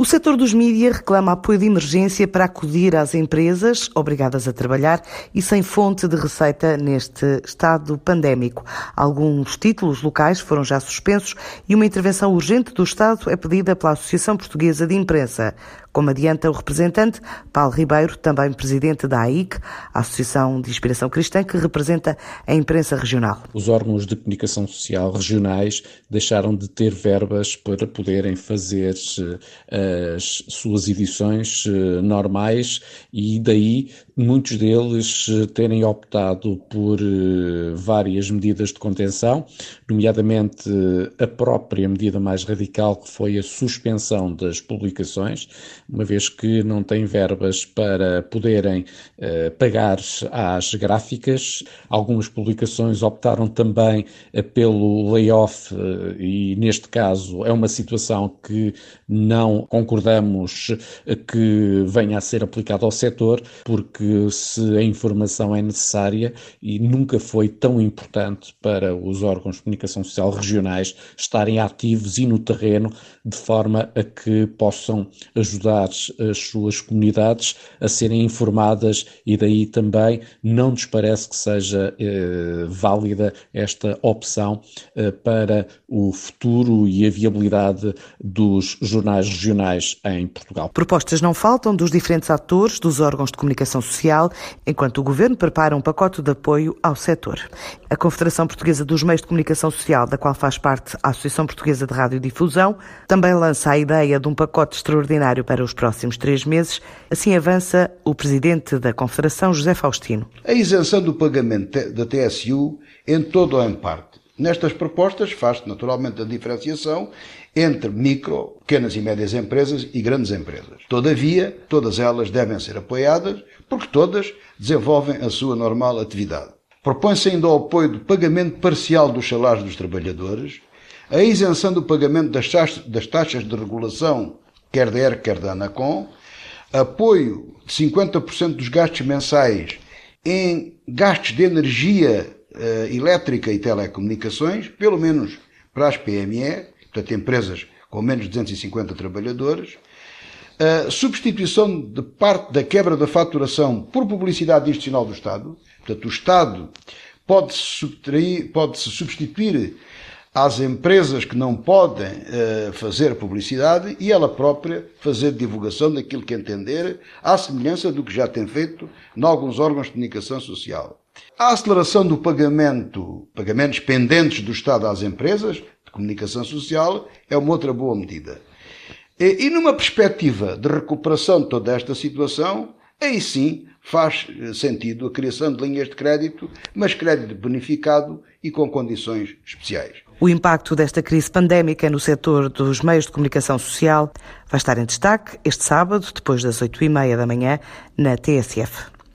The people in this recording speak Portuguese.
O setor dos mídias reclama apoio de emergência para acudir às empresas obrigadas a trabalhar e sem fonte de receita neste estado pandémico. Alguns títulos locais foram já suspensos e uma intervenção urgente do Estado é pedida pela Associação Portuguesa de Imprensa como adianta o representante Paulo Ribeiro, também presidente da AIC, Associação de Inspiração Cristã, que representa a imprensa regional. Os órgãos de comunicação social regionais deixaram de ter verbas para poderem fazer eh, as suas edições eh, normais e daí muitos deles eh, terem optado por várias medidas de contenção, nomeadamente a própria medida mais radical que foi a suspensão das publicações, uma vez que não têm verbas para poderem uh, pagar às gráficas. Algumas publicações optaram também uh, pelo layoff uh, e, neste caso, é uma situação que não concordamos que venha a ser aplicada ao setor, porque se a informação é necessária e nunca foi tão importante para os órgãos de comunicação social regionais estarem ativos e no terreno de forma a que possam ajudar ajudar as suas comunidades a serem informadas e daí também não nos parece que seja eh, válida esta opção eh, para o futuro e a viabilidade dos jornais regionais em Portugal. Propostas não faltam dos diferentes atores dos órgãos de comunicação social, enquanto o Governo prepara um pacote de apoio ao setor. A Confederação Portuguesa dos Meios de Comunicação Social, da qual faz parte a Associação Portuguesa de Radiodifusão, também lança a ideia de um pacote extraordinário para os nos próximos três meses. Assim avança o presidente da Confederação, José Faustino. A isenção do pagamento da TSU em todo ou em parte. Nestas propostas faz-se naturalmente a diferenciação entre micro, pequenas e médias empresas e grandes empresas. Todavia, todas elas devem ser apoiadas porque todas desenvolvem a sua normal atividade. Propõe-se ainda o apoio do pagamento parcial dos salários dos trabalhadores, a isenção do pagamento das taxas, de regulação quer da ER, quer da ANACOM, apoio de 50% dos gastos mensais em gastos de energia uh, elétrica e telecomunicações, pelo menos para as PME, portanto empresas com menos de 250 trabalhadores, a substituição de parte da quebra da faturação por publicidade institucional do Estado, portanto o Estado pode-se pode substituir às empresas que não podem uh, fazer publicidade e ela própria fazer divulgação daquilo que entender, à semelhança do que já tem feito em alguns órgãos de comunicação social. A aceleração do pagamento, pagamentos pendentes do Estado às empresas de comunicação social é uma outra boa medida. E, e numa perspectiva de recuperação de toda esta situação, aí sim faz eh, sentido a criação de linhas de crédito, mas crédito bonificado e com condições especiais. O impacto desta crise pandémica no setor dos meios de comunicação social vai estar em destaque este sábado, depois das oito e meia da manhã, na TSF.